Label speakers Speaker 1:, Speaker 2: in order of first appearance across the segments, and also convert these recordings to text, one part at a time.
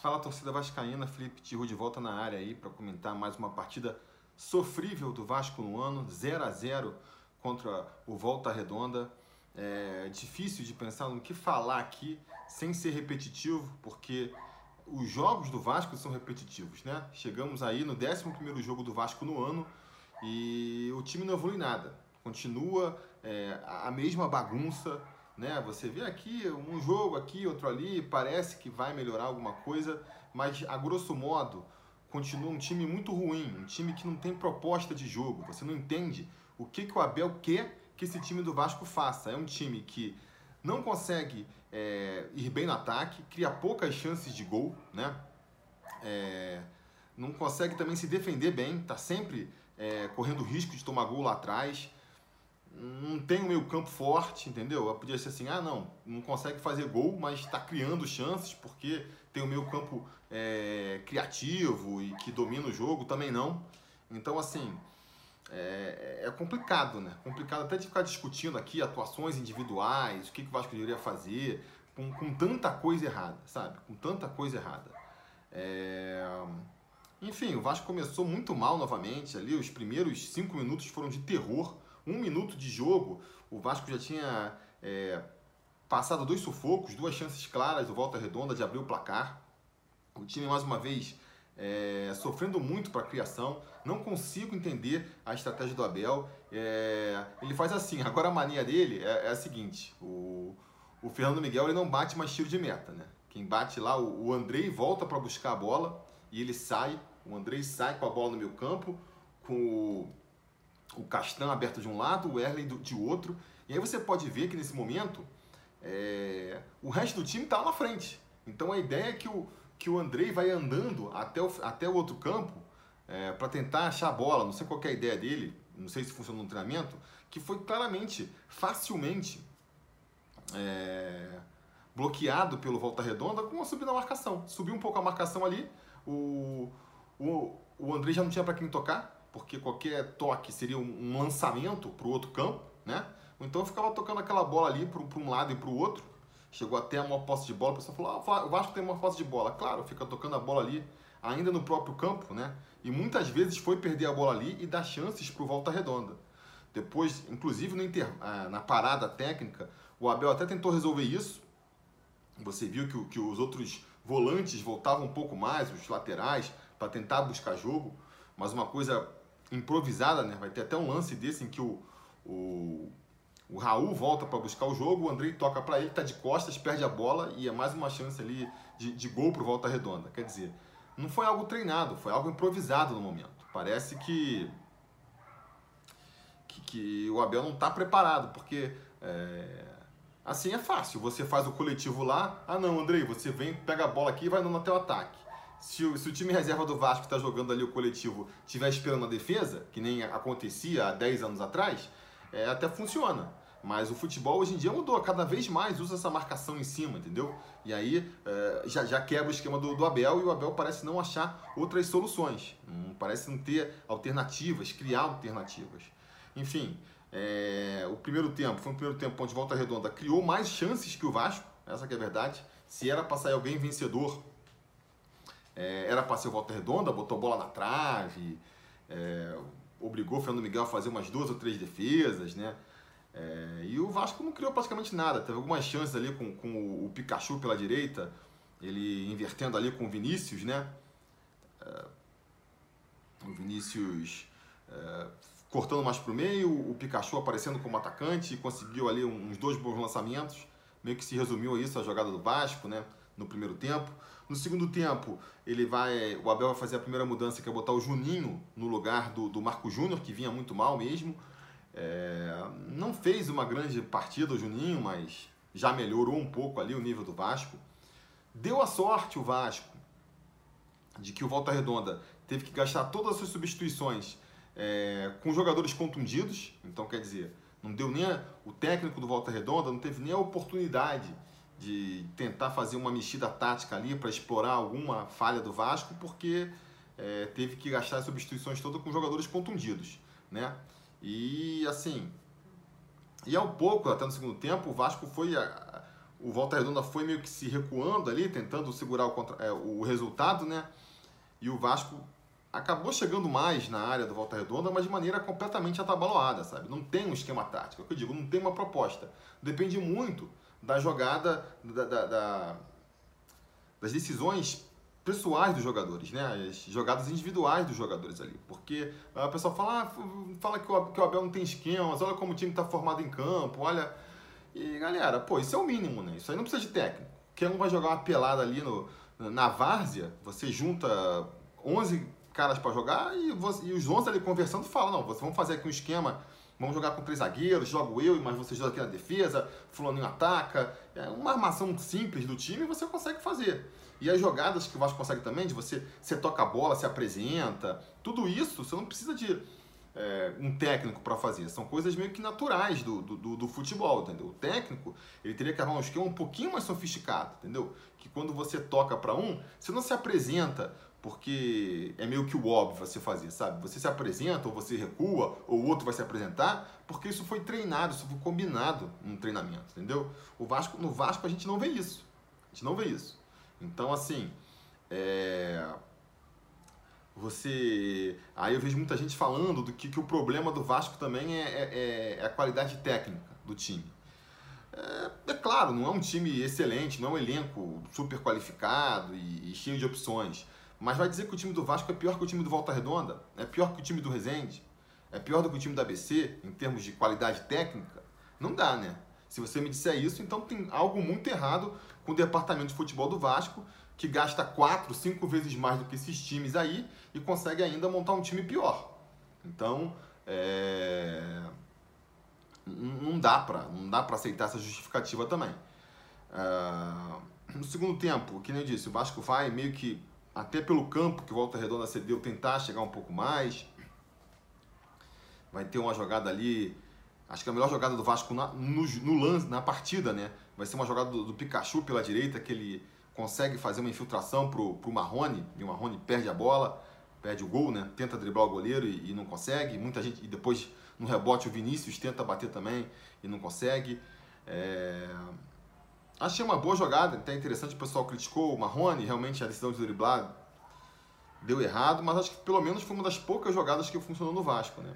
Speaker 1: Fala torcida vascaína, Felipe Tiru de volta na área aí para comentar mais uma partida sofrível do Vasco no ano, 0 a 0 contra o Volta Redonda. É difícil de pensar no que falar aqui sem ser repetitivo, porque os jogos do Vasco são repetitivos, né? Chegamos aí no 11º jogo do Vasco no ano e o time não evolui nada. Continua é, a mesma bagunça, né? Você vê aqui um jogo aqui, outro ali, parece que vai melhorar alguma coisa, mas a grosso modo continua um time muito ruim, um time que não tem proposta de jogo. Você não entende o que, que o Abel quer que esse time do Vasco faça. É um time que não consegue é, ir bem no ataque, cria poucas chances de gol, né? É, não consegue também se defender bem, tá sempre é, correndo risco de tomar gol lá atrás não tem um meio campo forte, entendeu? Podia ser assim, ah não, não consegue fazer gol, mas está criando chances porque tem um meio campo é, criativo e que domina o jogo, também não. Então assim, é, é, complicado, né? Complicado até de ficar discutindo aqui atuações individuais, o que, que o Vasco deveria fazer, com, com tanta coisa errada, sabe? Com tanta coisa errada. É... Enfim, o Vasco começou muito mal novamente ali, os primeiros cinco minutos foram de terror um minuto de jogo, o Vasco já tinha é, passado dois sufocos, duas chances claras do Volta Redonda de abrir o placar. O time, mais uma vez, é, sofrendo muito para a criação. Não consigo entender a estratégia do Abel. É, ele faz assim, agora a mania dele é, é a seguinte: o, o Fernando Miguel ele não bate mais tiro de meta. Né? Quem bate lá, o, o Andrei volta para buscar a bola e ele sai. O Andrei sai com a bola no meio campo, com o o Castan aberto de um lado, o Erley de outro. E aí você pode ver que nesse momento é, o resto do time está lá na frente. Então a ideia é que o, que o Andrei vai andando até o, até o outro campo é, para tentar achar a bola. Não sei qual é a ideia dele, não sei se funciona no treinamento, que foi claramente, facilmente é, bloqueado pelo Volta Redonda com uma subida na marcação. Subiu um pouco a marcação ali, o, o, o Andrei já não tinha para quem tocar, porque qualquer toque seria um lançamento para o outro campo, né? Então ficava tocando aquela bola ali para um lado e para o outro. Chegou até a maior posse de bola, o pessoal falou: ah, o Vasco tem uma posse de bola. Claro, fica tocando a bola ali, ainda no próprio campo, né? E muitas vezes foi perder a bola ali e dar chances para o Volta Redonda. Depois, inclusive no inter... Ah, na parada técnica, o Abel até tentou resolver isso. Você viu que, que os outros volantes voltavam um pouco mais, os laterais, para tentar buscar jogo. Mas uma coisa improvisada, né? Vai ter até um lance desse em que o, o, o Raul volta para buscar o jogo, o Andrei toca para ele, tá de costas, perde a bola e é mais uma chance ali de, de gol pro Volta Redonda. Quer dizer, não foi algo treinado, foi algo improvisado no momento. Parece que que, que o Abel não está preparado, porque é, assim é fácil. Você faz o coletivo lá, ah não, Andrei, você vem, pega a bola aqui e vai no teu ataque se o, se o time reserva do Vasco está jogando ali o coletivo estiver esperando a defesa, que nem acontecia há 10 anos atrás, é, até funciona. Mas o futebol hoje em dia mudou, cada vez mais usa essa marcação em cima, entendeu? E aí é, já, já quebra o esquema do, do, Abel e o Abel parece não achar outras soluções. Hum, parece não ter alternativas, criar alternativas. Enfim, é, o primeiro tempo foi um primeiro tempo onde Volta Redonda criou mais chances que o Vasco, essa que é a verdade. Se era para sair alguém vencedor, é, era ser Volta Redonda, botou bola na trave, é, obrigou o Fernando Miguel a fazer umas duas ou três defesas, né? É, e o Vasco não criou praticamente nada. Teve algumas chances ali com, com o, o Pikachu pela direita, ele invertendo ali com o Vinícius, né? É, o Vinícius é, cortando mais para o meio, o Pikachu aparecendo como atacante, conseguiu ali uns dois bons lançamentos. Meio que se resumiu a isso a jogada do Vasco, né? No primeiro tempo. No segundo tempo, ele vai, o Abel vai fazer a primeira mudança, que é botar o Juninho no lugar do, do Marco Júnior, que vinha muito mal mesmo. É, não fez uma grande partida o Juninho, mas já melhorou um pouco ali o nível do Vasco. Deu a sorte o Vasco de que o Volta Redonda teve que gastar todas as suas substituições é, com jogadores contundidos. Então, quer dizer, não deu nem a, o técnico do Volta Redonda, não teve nem a oportunidade de tentar fazer uma mexida tática ali para explorar alguma falha do Vasco, porque é, teve que gastar as substituições todas com jogadores contundidos, né? E assim, e ao pouco, até no segundo tempo, o Vasco foi o Volta Redonda foi meio que se recuando ali, tentando segurar o, contra, é, o resultado, né? E o Vasco acabou chegando mais na área do Volta Redonda, mas de maneira completamente atabaloada, sabe? Não tem um esquema tático, é o que eu digo, não tem uma proposta. Depende muito da jogada, da, da, da, das decisões pessoais dos jogadores, né? As jogadas individuais dos jogadores ali. Porque a pessoa fala, ah, fala que o, que o Abel não tem esquemas, olha como o time está formado em campo, olha e galera, pô, isso é o mínimo, né? Isso aí não precisa de técnico. Quem não vai jogar uma pelada ali no, na várzea, você junta 11 caras para jogar e, você, e, os 11 ali conversando falam: não, vamos fazer aqui um esquema, vamos jogar com três zagueiros, jogo eu, mas você joga aqui na defesa, Fulaninho ataca. É uma armação simples do time você consegue fazer. E as jogadas que o Vasco consegue também, de você, você toca a bola, se apresenta, tudo isso você não precisa de é, um técnico para fazer. São coisas meio que naturais do, do, do, futebol, entendeu? O técnico, ele teria que arrumar um esquema um pouquinho mais sofisticado, entendeu? Que quando você toca para um, você não se apresenta porque é meio que o óbvio você fazer, sabe? Você se apresenta, ou você recua, ou o outro vai se apresentar, porque isso foi treinado, isso foi combinado no treinamento, entendeu? O Vasco, no Vasco a gente não vê isso. A gente não vê isso. Então, assim, é você. Aí eu vejo muita gente falando do que, que o problema do Vasco também é, é, é, é a qualidade técnica do time. É, é, claro, não é um time excelente, não é um elenco super qualificado e, e, cheio de opções. Mas vai dizer que o time do Vasco é pior que o time do Volta Redonda? É pior que o time do Resende? É pior do que o time da ABC em termos de qualidade técnica? Não dá, né? Se você me disser isso, então tem algo muito errado com o departamento de futebol do Vasco que gasta quatro, cinco vezes mais do que esses times aí e consegue ainda montar um time pior. Então, é... não dá para não dá para aceitar essa justificativa também. É... No segundo tempo, que nem eu disse, o Vasco vai meio que até pelo campo que Volta Redonda cedeu tentar chegar um pouco mais. Vai ter uma jogada ali, acho que a melhor jogada do Vasco na, no, no lance, na partida, né? Vai ser uma jogada do, do Pikachu pela direita que ele consegue fazer uma infiltração pro, pro Marrone, e o Marrone perde a bola, perde o gol, né? Tenta driblar o goleiro e, e, não consegue. Muita gente, e depois no rebote o Vinícius tenta bater também e não consegue. É... Achei uma boa jogada, até interessante, o pessoal criticou o Marrone, realmente a decisão de driblar deu errado, mas acho que pelo menos foi uma das poucas jogadas que funcionou no Vasco, né?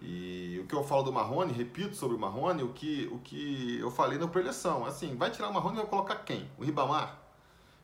Speaker 1: E o que eu falo do Marrone, repito sobre o Marrone, o que, o que eu falei na preleção, assim, vai tirar o Marrone e vai colocar quem? O Ribamar?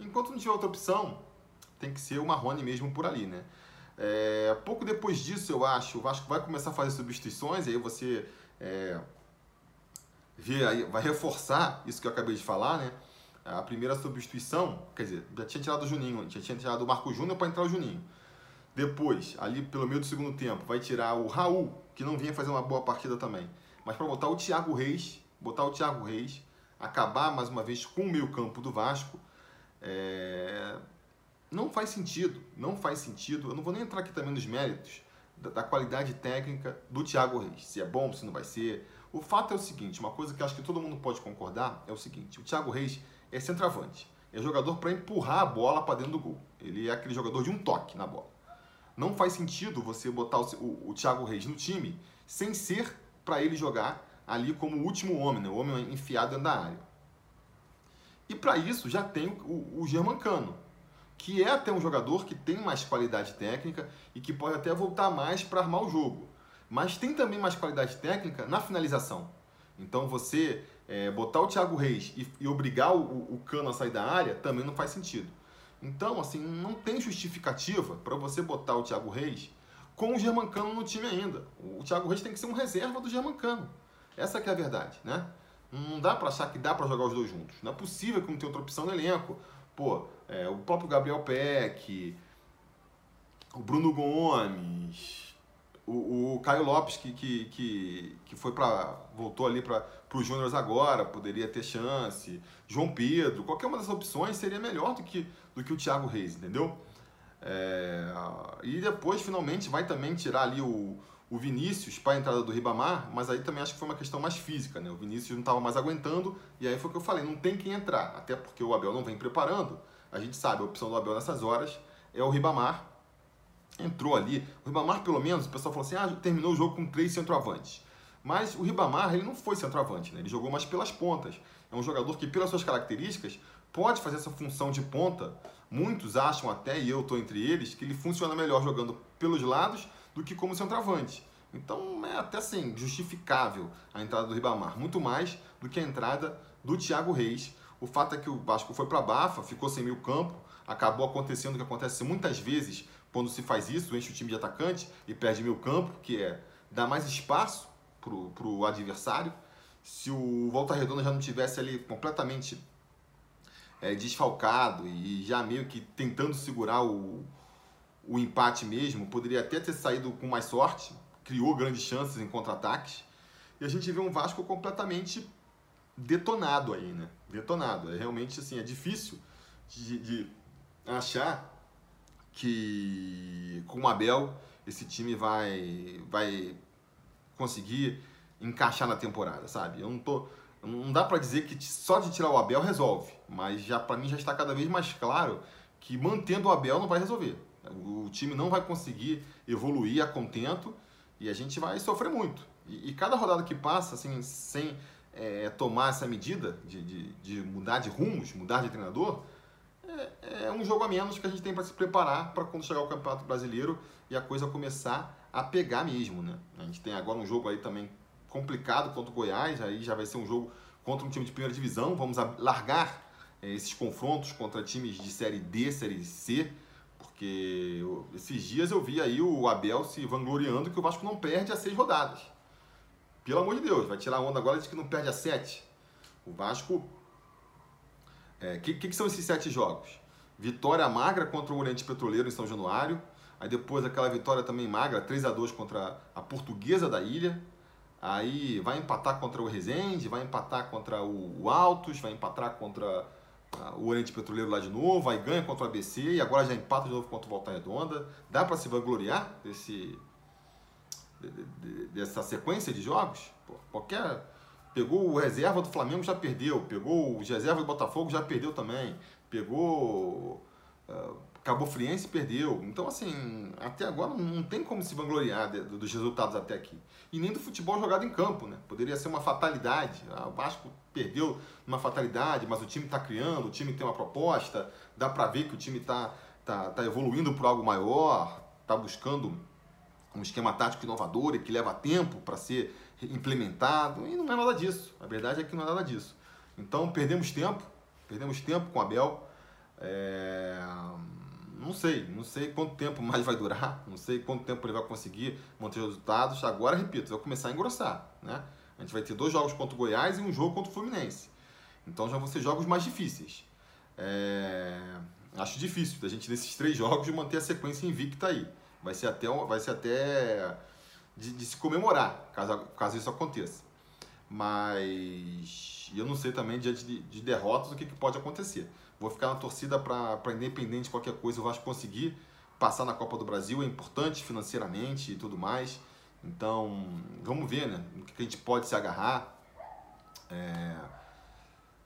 Speaker 1: Enquanto não tiver outra opção, tem que ser o Marrone mesmo por ali, né? É, pouco depois disso, eu acho, o Vasco vai começar a fazer substituições, aí você é, aí, vai reforçar isso que eu acabei de falar, né? A primeira substituição, quer dizer, já tinha tirado o Juninho, já tinha tirado o Marco Júnior para entrar o Juninho. Depois, ali pelo meio do segundo tempo, vai tirar o Raul, que não vinha fazer uma boa partida também. Mas para botar o Thiago Reis, botar o Thiago Reis, acabar mais uma vez com o meio campo do Vasco, é... Não faz sentido, não faz sentido. Eu não vou nem entrar aqui também nos méritos da, da qualidade técnica do Thiago Reis, se é bom, se não vai ser. O fato é o seguinte, uma coisa que acho que todo mundo pode concordar é o seguinte: o Thiago Reis é centroavante, é jogador para empurrar a bola para dentro do gol. Ele é aquele jogador de um toque na bola. Não faz sentido você botar o, o, o Thiago Reis no time sem ser para ele jogar ali como o último homem, né? o homem enfiado dentro da área. E para isso já tem o, o Germancano, que é até um jogador que tem mais qualidade técnica e que pode até voltar mais para armar o jogo. Mas tem também mais qualidade técnica na finalização. Então você é, botar o Thiago Reis e, e obrigar o, o, Cano a sair da área também não faz sentido. Então, assim, não tem justificativa para você botar o Thiago Reis com o Germancano no time ainda. O Thiago Reis tem que ser um reserva do Germancano. Essa que é a verdade, né? Não dá para achar que dá para jogar os dois juntos. Não é possível que não tenha outra opção no elenco. Pô, é, o próprio Gabriel Peck, o Bruno Gomes, o, o Caio Lopes, que, que, que, que foi para voltou ali para os Júniors agora, poderia ter chance. João Pedro, qualquer uma dessas opções seria melhor do que, do que o Thiago Reis, entendeu? É, e depois, finalmente, vai também tirar ali o, o Vinícius para a entrada do Ribamar, mas aí também acho que foi uma questão mais física, né? O Vinícius não estava mais aguentando, e aí foi o que eu falei, não tem quem entrar, até porque o Abel não vem preparando. A gente sabe, a opção do Abel nessas horas é o Ribamar. Entrou ali. O Ribamar, pelo menos, o pessoal falou assim: ah, terminou o jogo com três centroavantes. Mas o Ribamar, ele não foi centroavante, né? ele jogou mais pelas pontas. É um jogador que, pelas suas características, pode fazer essa função de ponta. Muitos acham até, e eu estou entre eles, que ele funciona melhor jogando pelos lados do que como centroavante. Então é até assim, justificável a entrada do Ribamar, muito mais do que a entrada do Thiago Reis. O fato é que o Vasco foi para a Bafa, ficou sem meio campo, acabou acontecendo o que acontece muitas vezes quando se faz isso, enche o time de atacante e perde meio campo, que é dar mais espaço para o adversário. Se o Volta Redonda já não tivesse ali completamente é, desfalcado e já meio que tentando segurar o, o empate mesmo, poderia até ter saído com mais sorte, criou grandes chances em contra-ataques. E a gente vê um Vasco completamente detonado aí, né? Detonado. É realmente assim, é difícil de, de achar que com o Abel esse time vai vai conseguir encaixar na temporada, sabe? Eu não tô não dá para dizer que só de tirar o Abel resolve, mas já para mim já está cada vez mais claro que mantendo o Abel não vai resolver. O time não vai conseguir evoluir a contento e a gente vai sofrer muito. E, e cada rodada que passa, assim, sem é, tomar essa medida de, de, de, mudar de rumos, mudar de treinador, é, é um jogo a menos que a gente tem para se preparar para quando chegar o Campeonato Brasileiro e a coisa começar a pegar mesmo, né? A gente tem agora um jogo aí também complicado contra o Goiás, aí já vai ser um jogo contra um time de primeira divisão, vamos largar é, esses confrontos contra times de Série D, Série C, porque eu, esses dias eu vi aí o Abel se vangloriando que o Vasco não perde a seis rodadas. Pelo amor de Deus, vai tirar onda agora de que não perde a sete. O Vasco. O é, que, que, são esses sete jogos? Vitória magra contra o Oriente Petroleiro em São Januário. Aí depois aquela vitória também magra, 3 a 2 contra a Portuguesa da Ilha. Aí vai empatar contra o Resende, vai empatar contra o Altos, vai empatar contra o Oriente Petroleiro lá de novo, aí ganha contra o ABC e agora já empata de novo contra o Volta Redonda. Dá para se vangloriar desse, dessa sequência de jogos? Pô, qualquer. Pegou o reserva do Flamengo, já perdeu. Pegou o reserva do Botafogo, já perdeu também. Pegou. Uh, Cabo Friense perdeu. Então, assim, até agora não tem como se vangloriar de, dos resultados até aqui. E nem do futebol jogado em campo, né? Poderia ser uma fatalidade. Ah, o Vasco perdeu uma fatalidade, mas o time está criando, o time tem uma proposta, dá para ver que o time está tá, tá evoluindo para algo maior, está buscando um esquema tático inovador e que leva tempo para ser implementado. E não é nada disso. A verdade é que não é nada disso. Então, perdemos tempo, perdemos tempo com Abel. É não sei, não sei quanto tempo mais vai durar, não sei quanto tempo ele vai conseguir manter os resultados. Agora, repito, vai começar a engrossar, né? A gente vai ter dois jogos contra o Goiás e um jogo contra o Fluminense. Então já vão ser jogos mais difíceis. É... Acho difícil da gente, nesses três jogos, manter a sequência invicta aí. Vai ser até, vai ser até de, de se comemorar, caso, caso isso aconteça. Mas eu não sei também, diante de, de derrotas, o que, que pode acontecer. Vou ficar na torcida para independente de qualquer coisa, o Vasco conseguir passar na Copa do Brasil, é importante financeiramente e tudo mais. Então, vamos ver, né? O que a gente pode se agarrar. É...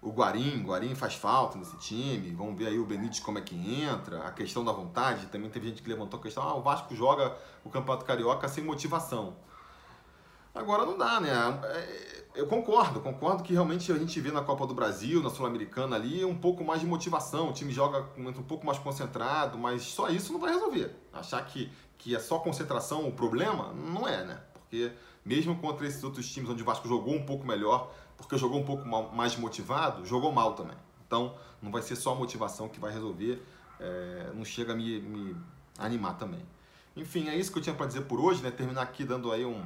Speaker 1: O Guarim, Guarim faz falta nesse time. Vamos ver aí o Benítez como é que entra. A questão da vontade, também teve gente que levantou a questão, ah, o Vasco joga o Campeonato Carioca sem motivação. Agora não dá, né? É, eu concordo, concordo que realmente a gente vê na Copa do Brasil, na Sul-Americana ali, um pouco mais de motivação. O time joga um pouco mais concentrado, mas só isso não vai resolver. Achar que, que é só concentração o problema, não é, né? Porque mesmo contra esses outros times onde o Vasco jogou um pouco melhor, porque jogou um pouco mais motivado, jogou mal também. Então não vai ser só a motivação que vai resolver, é, não chega a me, me animar também. Enfim, é isso que eu tinha para dizer por hoje, né? Terminar aqui dando aí um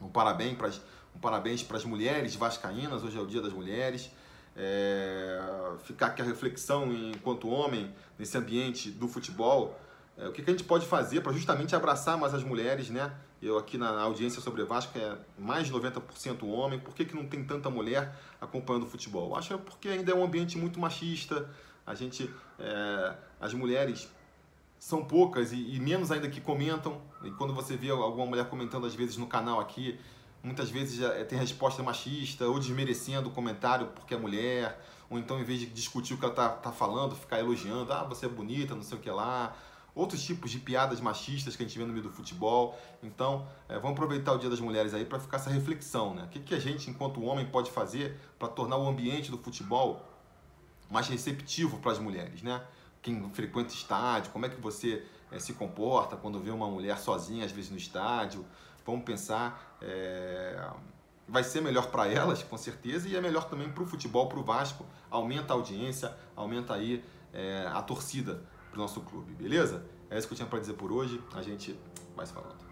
Speaker 1: um parabéns para um parabéns para as mulheres vascaínas, hoje é o Dia das Mulheres. É, ficar aqui a reflexão enquanto homem nesse ambiente do futebol. É, o que, que, a gente pode fazer para justamente abraçar mais as mulheres, né? Eu aqui na audiência sobre Vasco é mais de 90% homem. Por que, que não tem tanta mulher acompanhando o futebol? Acho que é porque ainda é um ambiente muito machista. A gente, é, as mulheres são poucas e, e, menos ainda que comentam. E quando você vê alguma mulher comentando às vezes no canal aqui, muitas vezes tem resposta machista ou desmerecendo o comentário porque é mulher, ou então em vez de discutir o que ela tá, tá falando, ficar elogiando, ah, você é bonita, não sei o que lá, outros tipos de piadas machistas que a gente vê no meio do futebol. Então, é, vamos aproveitar o Dia das Mulheres aí para ficar essa reflexão, né? O que, que a gente, enquanto homem, pode fazer para tornar o ambiente do futebol mais receptivo para as mulheres, né? Quem frequenta estádio, como é que você é, se comporta quando vê uma mulher sozinha, às vezes no estádio? Vamos pensar. É... Vai ser melhor para elas, com certeza, e é melhor também para o futebol, para o Vasco. Aumenta a audiência, aumenta aí a torcida para o nosso clube, beleza? É isso que eu tinha para dizer por hoje. A gente vai se falando.